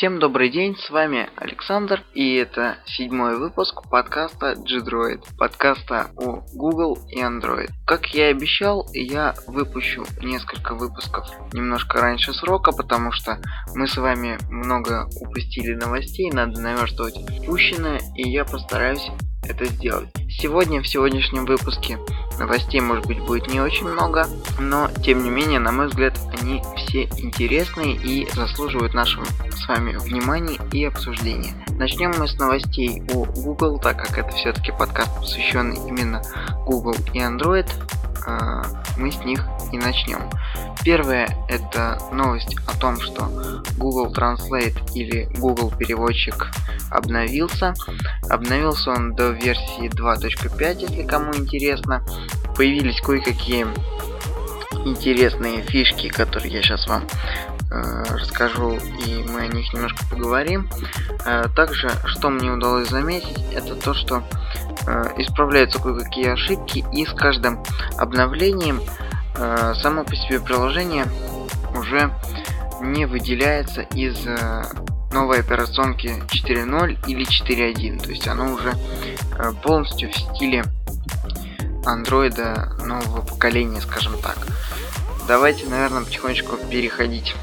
Всем добрый день, с вами Александр, и это седьмой выпуск подкаста G-Droid, подкаста о Google и Android. Как я и обещал, я выпущу несколько выпусков немножко раньше срока, потому что мы с вами много упустили новостей, надо наверстывать упущенное, и я постараюсь это сделать. Сегодня, в сегодняшнем выпуске, новостей, может быть, будет не очень много, но, тем не менее, на мой взгляд, они все интересные и заслуживают нашего с вами внимания и обсуждения. Начнем мы с новостей о Google, так как это все-таки подкаст, посвященный именно Google и Android. А, мы с них и начнем. Первое это новость о том, что Google Translate или Google переводчик обновился. Обновился он до версии 2.5, если кому интересно. Появились кое-какие интересные фишки, которые я сейчас вам э, расскажу, и мы о них немножко поговорим. Э, также, что мне удалось заметить, это то, что э, исправляются кое-какие ошибки, и с каждым обновлением э, само по себе приложение уже не выделяется из э, новой операционки 4.0 или 4.1. То есть оно уже э, полностью в стиле андроида нового поколения, скажем так. Давайте, наверное, потихонечку переходить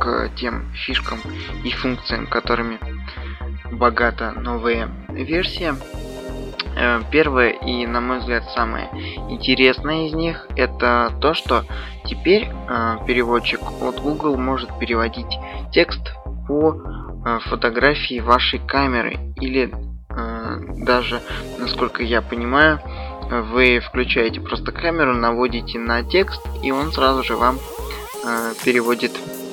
к тем фишкам и функциям, которыми богата новая версия. Э, первое и, на мой взгляд, самое интересное из них это то, что теперь э, переводчик от Google может переводить текст по э, фотографии вашей камеры или даже, насколько я понимаю, вы включаете просто камеру, наводите на текст, и он сразу же вам переводит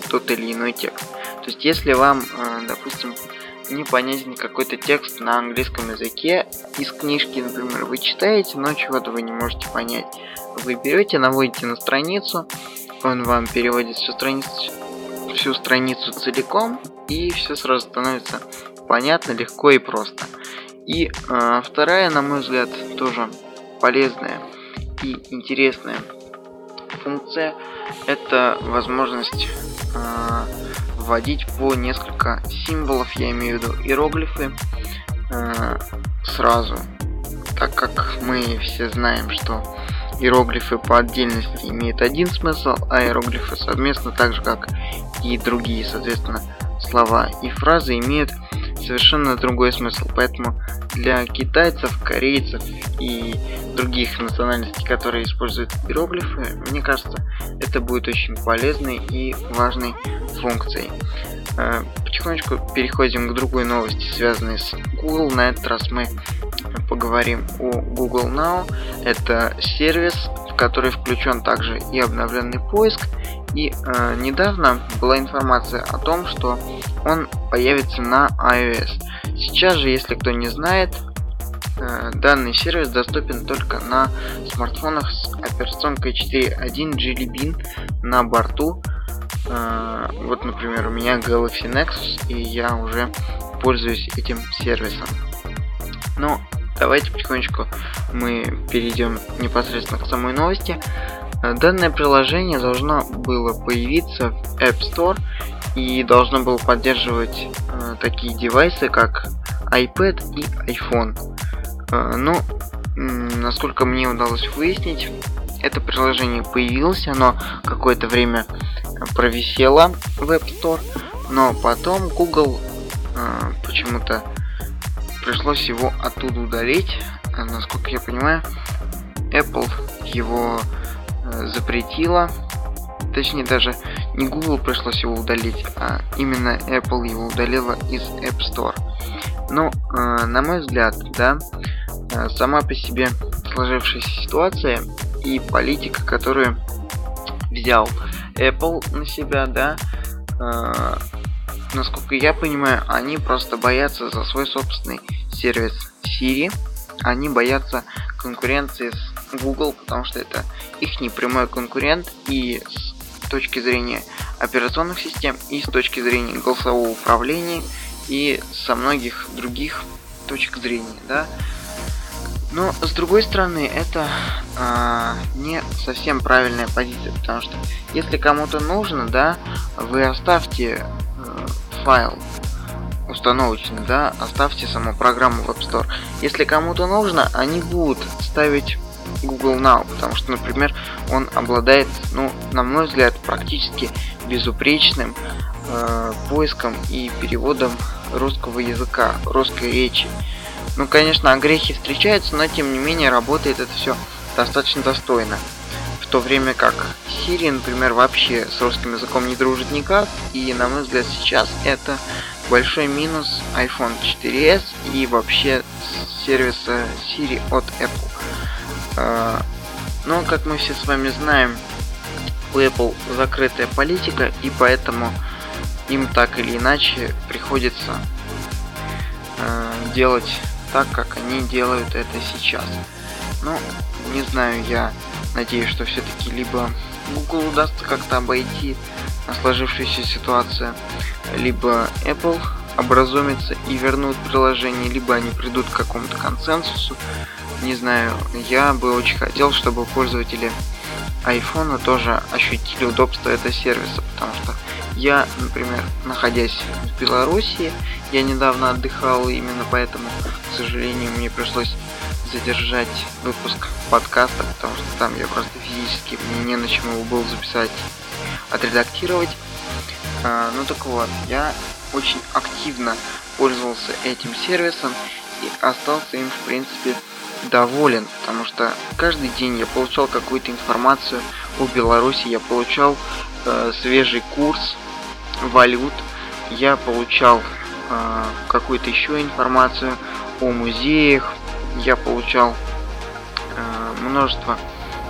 тот или иной текст. То есть, если вам, допустим, непонятен какой-то текст на английском языке из книжки, например, вы читаете, но чего-то вы не можете понять, вы берете, наводите на страницу, он вам переводит всю страницу, всю страницу целиком, и все сразу становится понятно, легко и просто. И э, вторая, на мой взгляд, тоже полезная и интересная функция это возможность э, вводить по несколько символов, я имею в виду иероглифы, э, сразу, так как мы все знаем, что иероглифы по отдельности имеют один смысл, а иероглифы совместно, так же как и другие, соответственно, слова и фразы имеют совершенно другой смысл. Поэтому для китайцев, корейцев и других национальностей, которые используют иероглифы, мне кажется, это будет очень полезной и важной функцией. Э, потихонечку переходим к другой новости, связанной с Google. На этот раз мы поговорим о Google Now. Это сервис, в который включен также и обновленный поиск, и э, недавно была информация о том, что он появится на iOS. Сейчас же, если кто не знает, э, данный сервис доступен только на смартфонах с операционкой 4.1 Jelly Bean на борту. Э, вот, например, у меня Galaxy Nexus, и я уже пользуюсь этим сервисом. Ну, давайте потихонечку мы перейдем непосредственно к самой новости. Э, данное приложение должно было появиться в App Store и должно было поддерживать э, такие девайсы, как iPad и iPhone. Э, но, насколько мне удалось выяснить, это приложение появилось, оно какое-то время провисело в App Store, но потом Google э, почему-то пришлось его оттуда удалить. Э, насколько я понимаю, Apple его Э, запретила, точнее даже не Google пришлось его удалить, а именно Apple его удалила из App Store. Ну, э, на мой взгляд, да, э, сама по себе сложившаяся ситуация и политика, которую взял Apple на себя, да, э, насколько я понимаю, они просто боятся за свой собственный сервис Siri, они боятся конкуренции с Google, потому что это их непрямой конкурент и с точки зрения операционных систем, и с точки зрения голосового управления, и со многих других точек зрения, да. Но с другой стороны, это а, не совсем правильная позиция, потому что если кому-то нужно, да, вы оставьте э, файл установочный, да, оставьте саму программу в App Store. Если кому-то нужно, они будут ставить Google Now, потому что, например, он обладает, ну, на мой взгляд, практически безупречным э, поиском и переводом русского языка, русской речи. Ну, конечно, огрехи встречаются, но тем не менее работает это все достаточно достойно. В то время как Siri, например, вообще с русским языком не дружит никак, и на мой взгляд сейчас это большой минус iPhone 4s и вообще сервиса Siri от Apple. А, но, как мы все с вами знаем, у Apple закрытая политика, и поэтому им так или иначе приходится э, делать так, как они делают это сейчас. Ну, не знаю, я надеюсь, что все-таки либо Google удастся как-то обойти сложившуюся ситуацию, либо Apple образумится и вернут приложение, либо они придут к какому-то консенсусу. Не знаю, я бы очень хотел, чтобы пользователи iPhone тоже ощутили удобство этого сервиса, потому что я, например, находясь в Беларуси, я недавно отдыхал, именно поэтому, к сожалению, мне пришлось задержать выпуск подкаста, потому что там я просто физически, мне не на чем его было записать, отредактировать. А, ну так вот, я очень активно пользовался этим сервисом и остался им, в принципе, доволен, потому что каждый день я получал какую-то информацию о Беларуси, я получал э, свежий курс валют, я получал э, какую-то еще информацию о музеях, я получал э, множество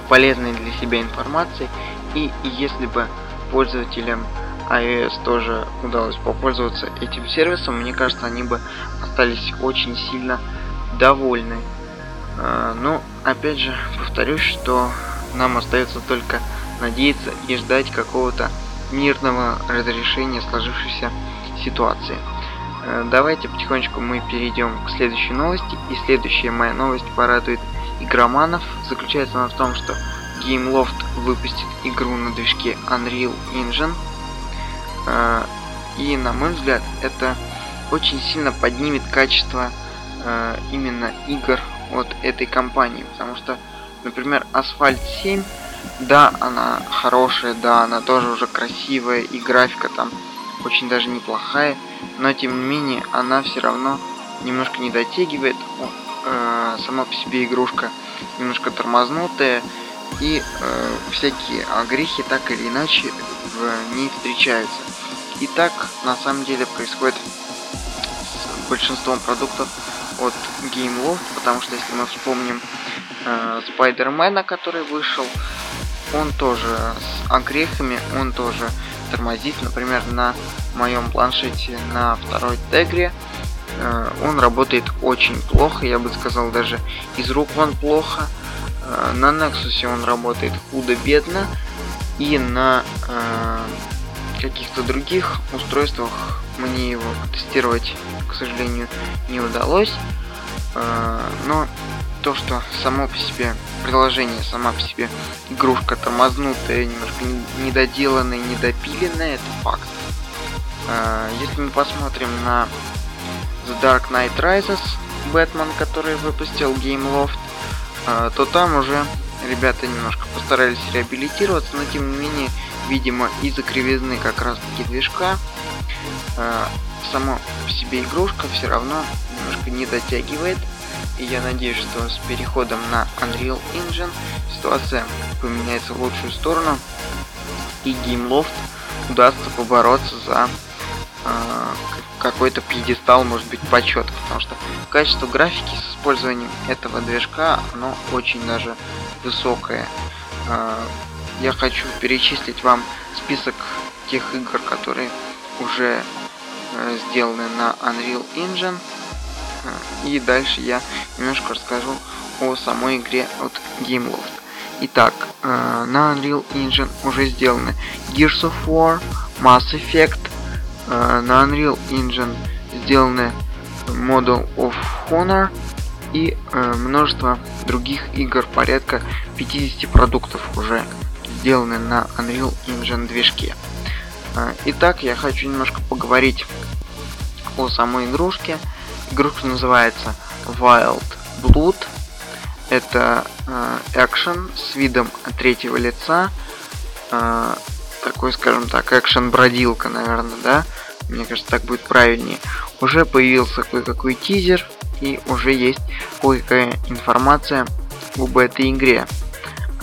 полезной для себя информации, и если бы пользователям iOS тоже удалось попользоваться этим сервисом, мне кажется, они бы остались очень сильно довольны. Э, ну, опять же, повторюсь, что нам остается только надеяться и ждать какого-то мирного разрешения сложившейся ситуации. Э, давайте потихонечку мы перейдем к следующей новости. И следующая моя новость порадует игроманов. Заключается она в том, что Gameloft выпустит игру на движке Unreal Engine. Э, и на мой взгляд это очень сильно поднимет качество именно игр от этой компании, потому что, например, Асфальт 7, да, она хорошая, да, она тоже уже красивая, и графика там очень даже неплохая, но тем не менее она все равно немножко не дотягивает, э, сама по себе игрушка немножко тормознутая, и э, всякие огрехи так или иначе в ней встречаются. И так на самом деле происходит с большинством продуктов от Gameloft, потому что если мы вспомним э, Спайдермена, который вышел, он тоже с огрехами, он тоже тормозит, например, на моем планшете на второй тегре, э, он работает очень плохо, я бы сказал, даже из рук он плохо, э, на Nexus он работает худо-бедно, и на э, каких-то других устройствах мне его тестировать, к сожалению, не удалось. А, но то, что само по себе приложение, сама по себе игрушка тормознутая, немножко недоделанная, недопиленная, это факт. А, если мы посмотрим на The Dark Knight Rises, Бэтмен, который выпустил Gameloft, а, то там уже ребята немножко постарались реабилитироваться, но тем не менее видимо, из-за кривизны как раз таки движка, э, сама по себе игрушка все равно немножко не дотягивает. И я надеюсь, что с переходом на Unreal Engine ситуация поменяется в лучшую сторону. И Gameloft удастся побороться за э, какой-то пьедестал, может быть, почет. Потому что качество графики с использованием этого движка, оно очень даже высокое. Э, я хочу перечислить вам список тех игр, которые уже э, сделаны на Unreal Engine. Э, и дальше я немножко расскажу о самой игре от Gameloft. Итак, э, на Unreal Engine уже сделаны Gears of War, Mass Effect, э, на Unreal Engine сделаны Model of Honor и э, множество других игр, порядка 50 продуктов уже сделаны на Unreal Engine движке. А, итак, я хочу немножко поговорить о самой игрушке. Игрушка называется Wild Blood. Это э, экшен с видом третьего лица. Э, такой, скажем так, экшен-бродилка, наверное, да? Мне кажется, так будет правильнее. Уже появился кое-какой тизер, и уже есть кое-какая информация об этой игре.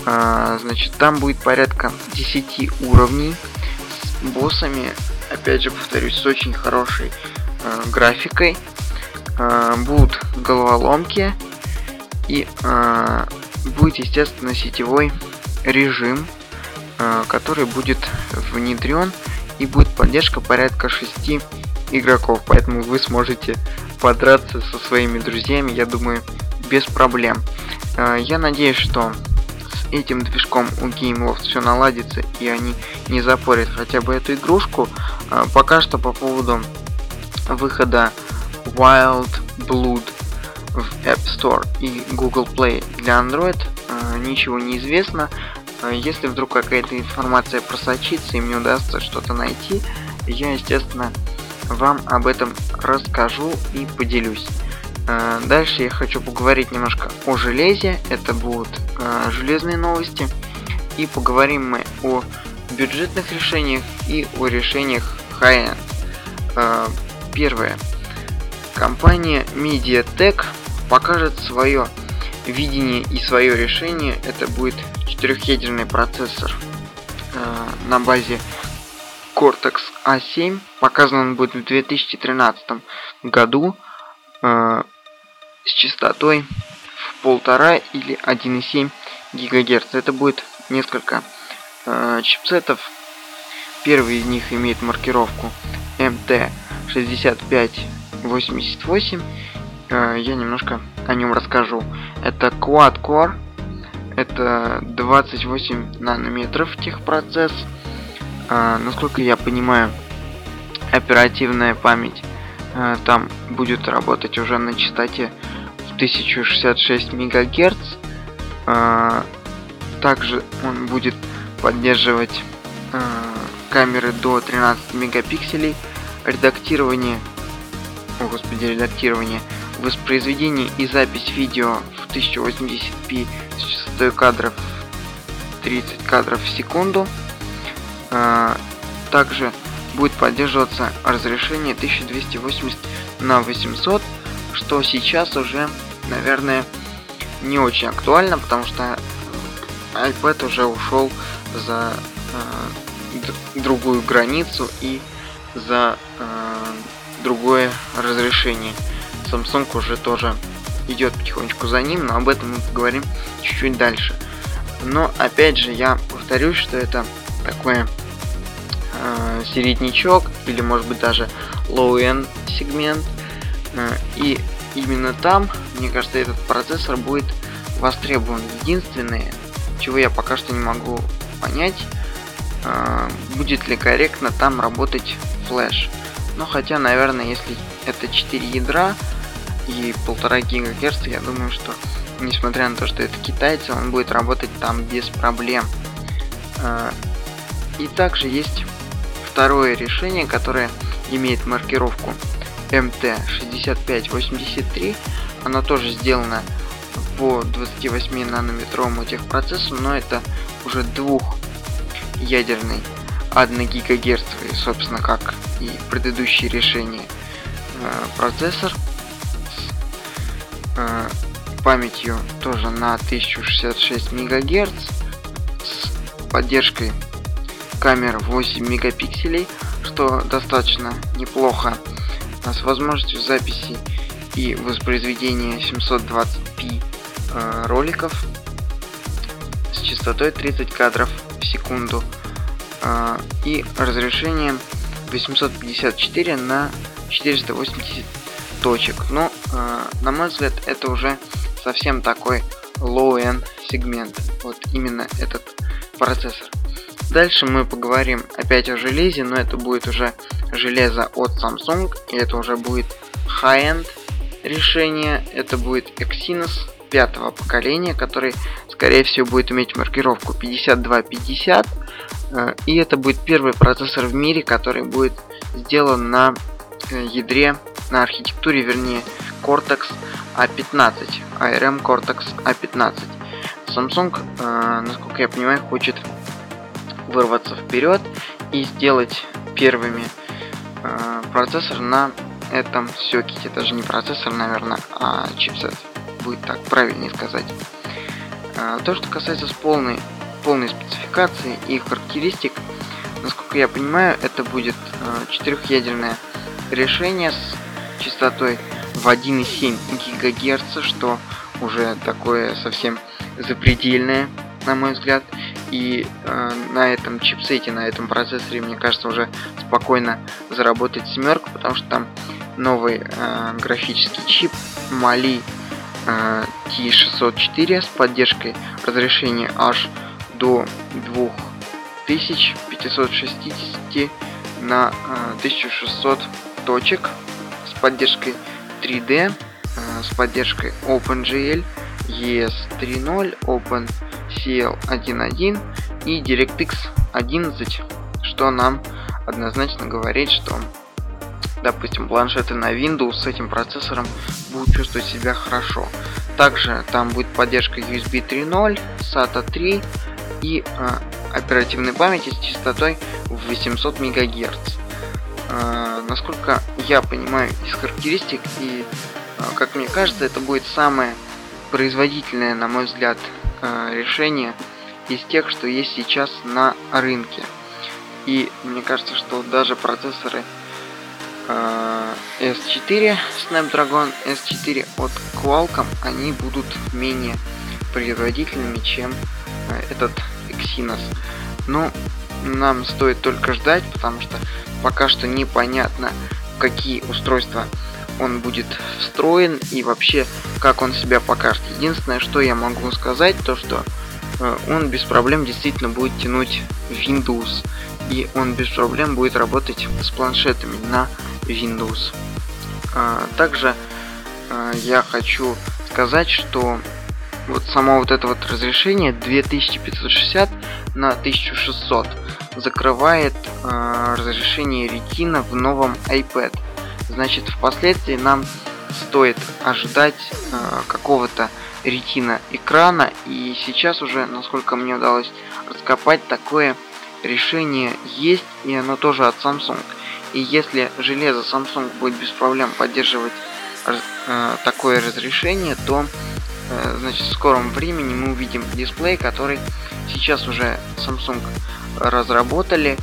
А, значит, там будет порядка 10 уровней с боссами, опять же повторюсь, с очень хорошей а, графикой. А, будут головоломки и а, будет, естественно, сетевой режим, а, который будет внедрен и будет поддержка порядка 6 игроков, поэтому вы сможете подраться со своими друзьями, я думаю, без проблем. А, я надеюсь, что этим движком у GameLoft все наладится и они не запорят хотя бы эту игрушку. А, пока что по поводу выхода Wild Blood в App Store и Google Play для Android а, ничего не известно. Если вдруг какая-то информация просочится и мне удастся что-то найти, я, естественно, вам об этом расскажу и поделюсь. Э, дальше я хочу поговорить немножко о железе. Это будут э, железные новости. И поговорим мы о бюджетных решениях и о решениях high-end. Э, первое. Компания MediaTek покажет свое видение и свое решение. Это будет четырехъядерный процессор на базе Cortex A7. Показан он будет в 2013 году э, с частотой в полтора или 1,7 ГГц. Это будет несколько э, чипсетов. Первый из них имеет маркировку MT6588. Э, я немножко о нем расскажу. Это Quad Core. Это 28 нанометров техпроцесс. А, насколько я понимаю, оперативная память там будет работать уже на частоте в 1066 МГц. А, также он будет поддерживать а, камеры до 13 мегапикселей, редактирование, о господи, редактирование, воспроизведение и запись видео в 1080p с частотой кадров 30 кадров в секунду. Также будет поддерживаться разрешение 1280 на 800, что сейчас уже, наверное, не очень актуально, потому что iPad уже ушел за э, другую границу и за э, другое разрешение. Samsung уже тоже идет потихонечку за ним, но об этом мы поговорим чуть-чуть дальше. Но опять же я повторюсь, что это такое э, середнячок или может быть даже low-end сегмент. Э, и именно там, мне кажется, этот процессор будет востребован. Единственное, чего я пока что не могу понять, э, будет ли корректно там работать флеш. Но хотя, наверное, если это 4 ядра и 1,5 ГГц, я думаю, что несмотря на то, что это китайцы, он будет работать там без проблем. Э, и также есть второе решение, которое имеет маркировку MT6583. Оно тоже сделано по 28 нанометровому техпроцессу, но это уже двухъядерный 1 ГГц, собственно, как и предыдущие решения э, процессор с э, памятью тоже на 1066 МГц с поддержкой камер 8 мегапикселей, что достаточно неплохо, с возможностью записи и воспроизведения 720p э, роликов с частотой 30 кадров в секунду э, и разрешением 854 на 480 точек. Но, э, на мой взгляд, это уже совсем такой low-end сегмент. Вот именно этот процессор. Дальше мы поговорим опять о железе, но это будет уже железо от Samsung, и это уже будет high-end решение. Это будет Exynos пятого поколения, который, скорее всего, будет иметь маркировку 5250. Э, и это будет первый процессор в мире, который будет сделан на ядре, на архитектуре, вернее, Cortex A15, ARM Cortex A15. Samsung, э, насколько я понимаю, хочет вырваться вперед и сделать первыми э, процессор на этом сокете. Даже не процессор, наверное, а чипсет. Будет так правильнее сказать. Э, то, что касается с полной, полной спецификации и характеристик, насколько я понимаю, это будет э, четырехъядерное решение с частотой в 1,7 ГГц, что уже такое совсем запредельное, на мой взгляд. И э, на этом чипсете, на этом процессоре, мне кажется, уже спокойно заработать семерку, потому что там новый э, графический чип Mali э, T604 с поддержкой разрешения аж до 2560 на э, 1600 точек с поддержкой 3D, э, с поддержкой OpenGL, ES 3.0, OpenCL 1.1 и DirectX 11, что нам однозначно говорит, что допустим, планшеты на Windows с этим процессором будут чувствовать себя хорошо. Также там будет поддержка USB 3.0, SATA 3 и э, оперативной памяти с частотой в 800 МГц. Э, насколько я понимаю из характеристик и э, как мне кажется, это будет самое производительное, на мой взгляд, э, решение из тех, что есть сейчас на рынке. И мне кажется, что даже процессоры S4, Snapdragon S4 от Qualcomm, они будут менее производительными, чем этот Exynos. Но нам стоит только ждать, потому что пока что непонятно, какие устройства он будет встроен и вообще как он себя покажет. Единственное, что я могу сказать, то что э, он без проблем действительно будет тянуть Windows и он без проблем будет работать с планшетами на Windows. А, также а, я хочу сказать, что вот само вот это вот разрешение 2560 на 1600 закрывает э, разрешение Retina в новом iPad. Значит, впоследствии нам стоит ожидать э, какого-то Retina экрана, и сейчас уже, насколько мне удалось раскопать, такое решение есть, и оно тоже от Samsung. И если железо Samsung будет без проблем поддерживать э, такое разрешение, то э, значит в скором времени мы увидим дисплей, который сейчас уже Samsung разработали,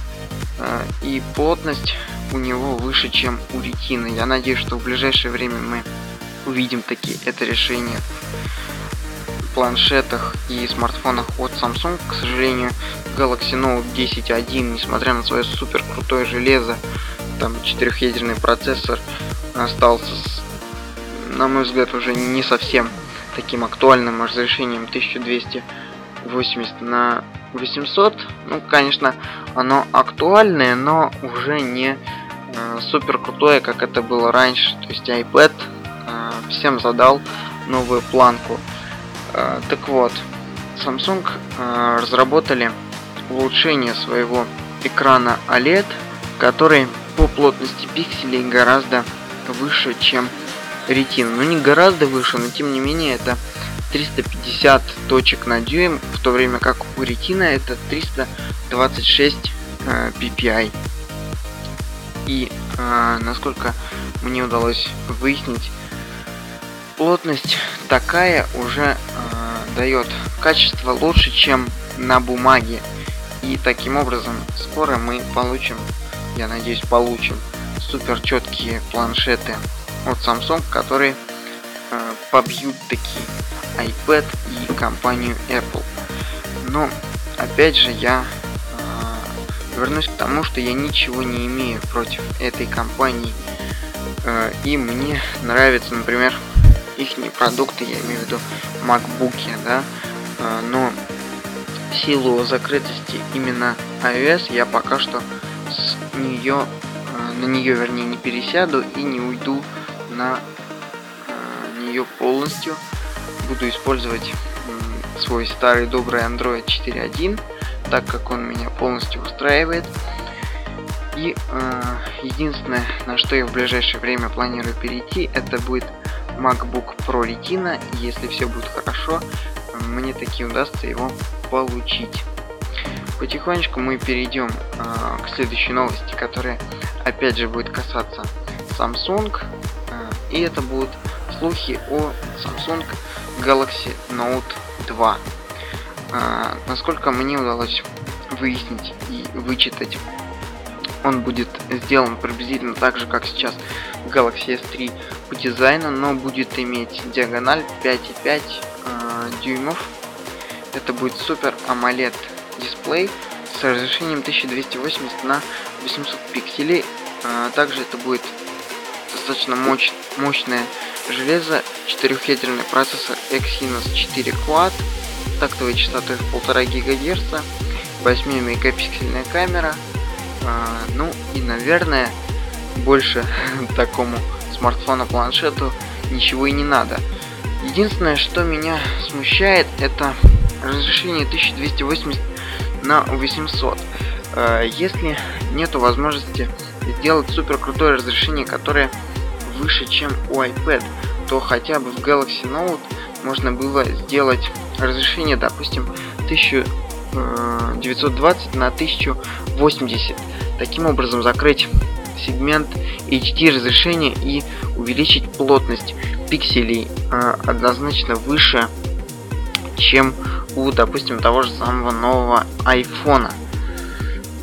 и плотность у него выше, чем у ретины. Я надеюсь, что в ближайшее время мы увидим такие это решение в планшетах и смартфонах от Samsung. К сожалению, Galaxy Note 10.1, несмотря на свое супер крутое железо, там четырехъядерный процессор, остался, с, на мой взгляд, уже не совсем таким актуальным разрешением 1280 на 800. Ну, конечно, оно актуальное, но уже не э, супер крутое, как это было раньше. То есть iPad э, всем задал новую планку. Э, так вот, Samsung э, разработали улучшение своего экрана OLED, который по плотности пикселей гораздо выше, чем Retina. Ну не гораздо выше, но тем не менее это 350 точек на дюйм, в то время как у Retina это 326 э, ppi. И э, насколько мне удалось выяснить, плотность такая уже э, дает качество лучше, чем на бумаге. И таким образом скоро мы получим, я надеюсь, получим супер четкие планшеты от Samsung, которые э, побьют такие iPad и компанию Apple. Но опять же я э, вернусь к тому, что я ничего не имею против этой компании. Э, и мне нравятся, например, их продукты, я имею в виду MacBook, да. Э, но в силу закрытости именно iOS я пока что с нее на нее вернее не пересяду и не уйду на нее полностью буду использовать свой старый добрый Android 4.1, так как он меня полностью устраивает. И э, единственное, на что я в ближайшее время планирую перейти, это будет MacBook Pro Retina. Если все будет хорошо, мне таки удастся его получить. Потихонечку мы перейдем э, к следующей новости, которая опять же будет касаться Samsung. Э, и это будут слухи о Samsung Galaxy Note 2. Э, насколько мне удалось выяснить и вычитать, он будет сделан приблизительно так же, как сейчас Galaxy S3 по дизайну, но будет иметь диагональ 5,5 э, дюймов. Это будет супер AMOLED дисплей с разрешением 1280 на 800 пикселей. Э, также это будет достаточно мощ мощное железо, четырехъядерный процессор Exynos 4 Quad, тактовой частотой в 1,5 ГГц, 8 мегапиксельная камера, э, ну и наверное больше такому смартфону-планшету ничего и не надо. Единственное, что меня смущает, это разрешение 1280 на 800. Э, если нету возможности сделать супер крутое разрешение, которое выше, чем у iPad, то хотя бы в Galaxy Note можно было сделать разрешение, допустим, 1920 на 1080. Таким образом закрыть сегмент HD разрешения и увеличить плотность пикселей э, однозначно выше, чем у, допустим, того же самого нового iPhone.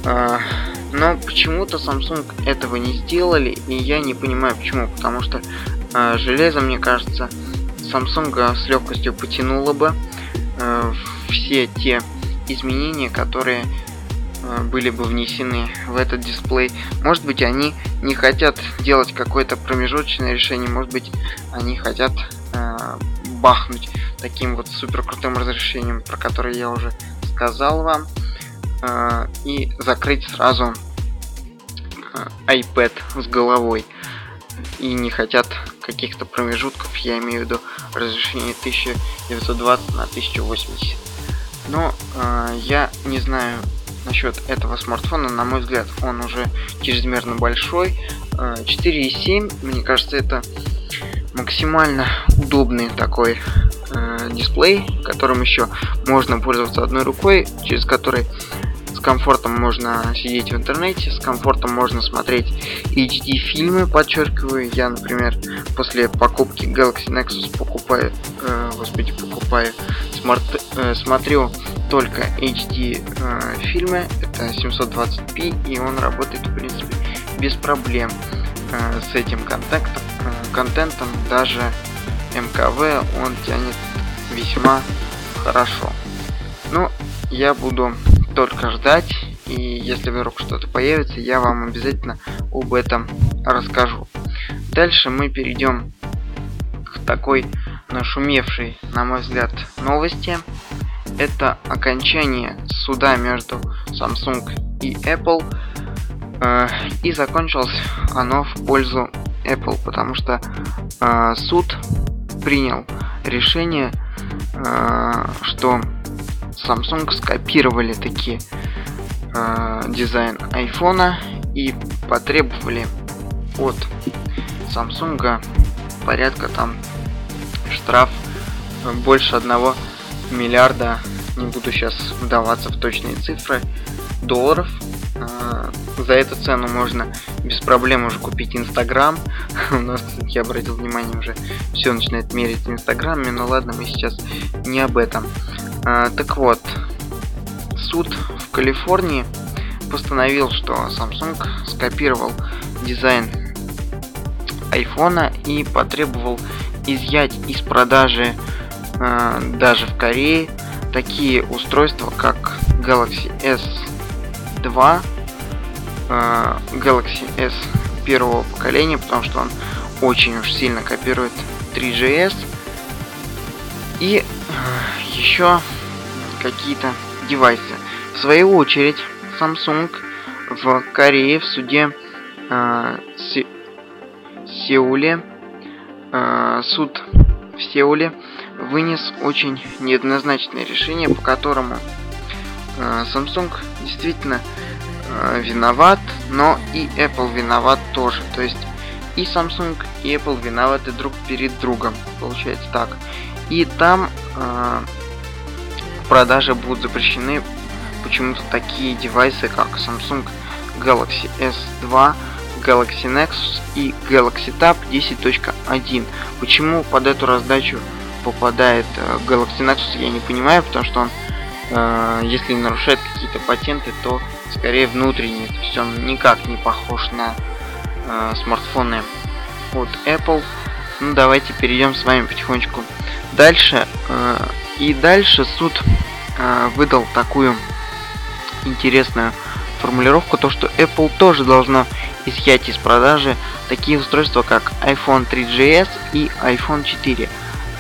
Э, но почему-то Samsung этого не сделали, и я не понимаю почему, потому что э, железо, мне кажется, Samsung с легкостью потянуло бы э, все те изменения, которые Э, были бы внесены в этот дисплей. Может быть, они не хотят делать какое-то промежуточное решение, может быть, они хотят э, бахнуть таким вот супер крутым разрешением, про которое я уже сказал вам, э, и закрыть сразу э, iPad с головой. И не хотят каких-то промежутков, я имею в виду разрешение 1920 на 1080. Но э, я не знаю, насчет этого смартфона, на мой взгляд, он уже чрезмерно большой. 4,7, э, мне кажется, это максимально удобный такой э, дисплей, которым еще можно пользоваться одной рукой, через который с комфортом можно сидеть в интернете, с комфортом можно смотреть HD фильмы, подчеркиваю. Я, например, после покупки Galaxy Nexus покупаю, э, господи, покупаю смарт, э, смотрю только HD э, фильмы, это 720p, и он работает, в принципе, без проблем э, с этим контентом, э, контентом, даже МКВ он тянет весьма хорошо. Ну, я буду только ждать, и если вдруг что-то появится, я вам обязательно об этом расскажу. Дальше мы перейдем к такой нашумевшей, на мой взгляд, новости это окончание суда между Samsung и Apple. Э, и закончилось оно в пользу Apple, потому что э, суд принял решение, э, что Samsung скопировали такие э, дизайн iPhone и потребовали от Samsung порядка там штраф больше одного миллиарда, не буду сейчас вдаваться в точные цифры, долларов. А, за эту цену можно без проблем уже купить Инстаграм. У нас, кстати, я обратил внимание, уже все начинает мерить Инстаграме, но ладно, мы сейчас не об этом. А, так вот, суд в Калифорнии постановил, что Samsung скопировал дизайн айфона и потребовал изъять из продажи э, даже в Корее такие устройства, как Galaxy S2, э, Galaxy S первого поколения, потому что он очень уж сильно копирует 3GS. И э, еще какие-то девайсы. В свою очередь, Samsung в Корее в суде э, Сеуле э, суд в Сеуле вынес очень неоднозначное решение, по которому э, Samsung действительно э, виноват, но и Apple виноват тоже. То есть и Samsung, и Apple виноваты друг перед другом. Получается так. И там э, продажи будут запрещены почему-то такие девайсы, как Samsung Galaxy S2, Galaxy Nexus и Galaxy Tab 10.1. Почему под эту раздачу попадает э, Galaxy Nexus, я не понимаю, потому что он, э, если нарушает какие-то патенты, то скорее внутренний, то есть он никак не похож на э, смартфоны от Apple. Ну давайте перейдем с вами потихонечку дальше. Э, и дальше суд э, выдал такую интересную формулировку, то что Apple тоже должно изъять из продажи такие устройства, как iPhone 3GS и iPhone 4.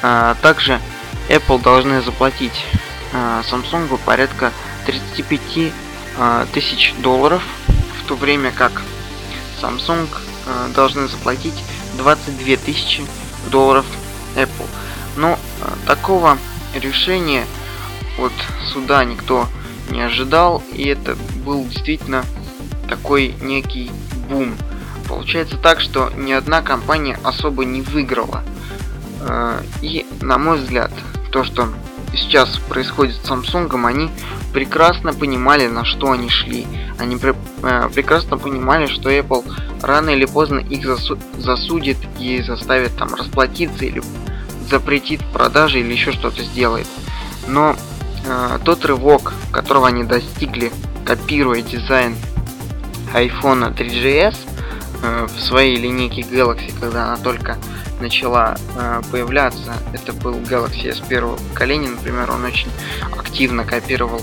А, также Apple должны заплатить а, Samsung порядка 35 а, тысяч долларов, в то время как Samsung а, должны заплатить 22 тысячи долларов Apple. Но а, такого решения от суда никто не ожидал, и это был действительно такой некий бум. Получается так, что ни одна компания особо не выиграла. Э, и, на мой взгляд, то, что сейчас происходит с Samsung, они прекрасно понимали, на что они шли. Они пр э, прекрасно понимали, что Apple рано или поздно их засу засудит и заставит там расплатиться или запретит продажи или еще что-то сделает. Но э, тот рывок, которого они достигли, копируя дизайн iPhone 3GS э, в своей линейке Galaxy, когда она только начала э, появляться, это был Galaxy S первого поколения, например, он очень активно копировал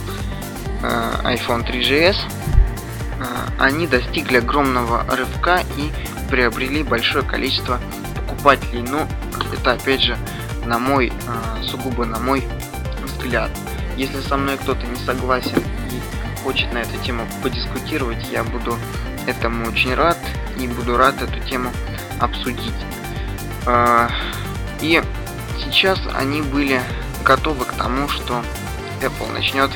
э, iPhone 3GS, э, они достигли огромного рывка и приобрели большое количество покупателей. Ну, это опять же на мой, э, сугубо на мой взгляд. Если со мной кто-то не согласен и хочет на эту тему подискутировать, я буду этому очень рад и буду рад эту тему обсудить. А, и сейчас они были готовы к тому, что Apple начнет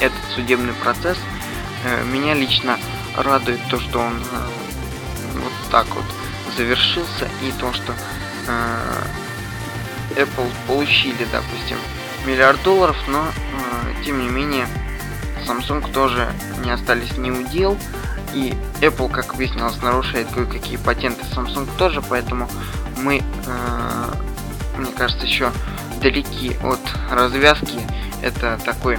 этот судебный процесс. Э, меня лично радует то, что он э, вот так вот завершился и то, что э, Apple получили, допустим, миллиард долларов, но тем не менее Samsung тоже не остались ни удел. И Apple, как выяснилось, нарушает кое-какие патенты Samsung тоже, поэтому мы, э, мне кажется, еще далеки от развязки. Это такой э,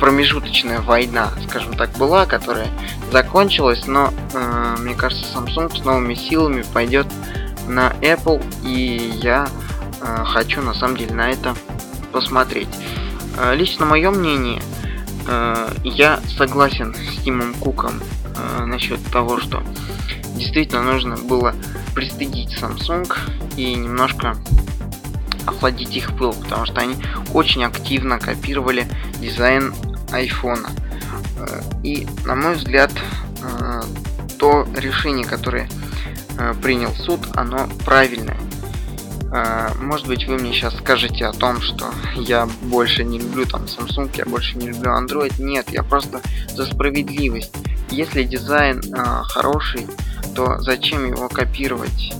промежуточная война, скажем так, была, которая закончилась, но э, мне кажется, Samsung с новыми силами пойдет на Apple, и я э, хочу на самом деле на это посмотреть. Э, лично мое мнение, э, я согласен с Тимом Куком э, насчет того, что действительно нужно было пристыдить Samsung и немножко охладить их пыл, потому что они очень активно копировали дизайн iPhone. Э, и, на мой взгляд, э, то решение, которое э, принял суд, оно правильное. Может быть, вы мне сейчас скажете о том, что я больше не люблю там Samsung, я больше не люблю Android. Нет, я просто за справедливость. Если дизайн э, хороший, то зачем его копировать?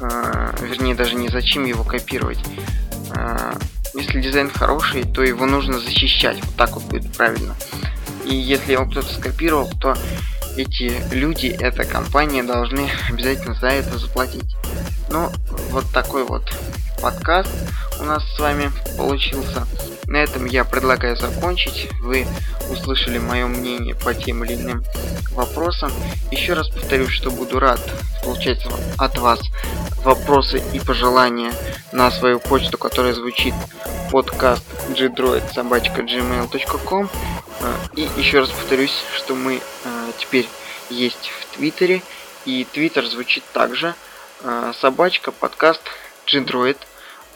Э, вернее, даже не зачем его копировать. Э, если дизайн хороший, то его нужно защищать. Вот так вот будет правильно. И если его кто-то скопировал, то эти люди, эта компания должны обязательно за это заплатить. Ну, вот такой вот подкаст у нас с вами получился. На этом я предлагаю закончить. Вы услышали мое мнение по тем или иным вопросам. Еще раз повторюсь, что буду рад получать от вас вопросы и пожелания на свою почту, которая звучит подкаст gdroid собачка gmail.com и еще раз повторюсь, что мы э, теперь есть в Твиттере и Твиттер звучит также собачка подкаст gdroid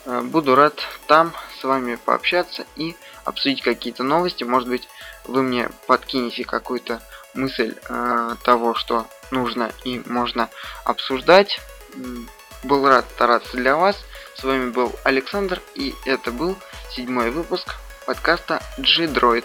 Э, буду рад там с вами пообщаться и обсудить какие-то новости. Может быть, вы мне подкинете какую-то мысль э, того, что нужно и можно обсуждать. Был рад стараться для вас. С вами был Александр, и это был седьмой выпуск подкаста G-Droid.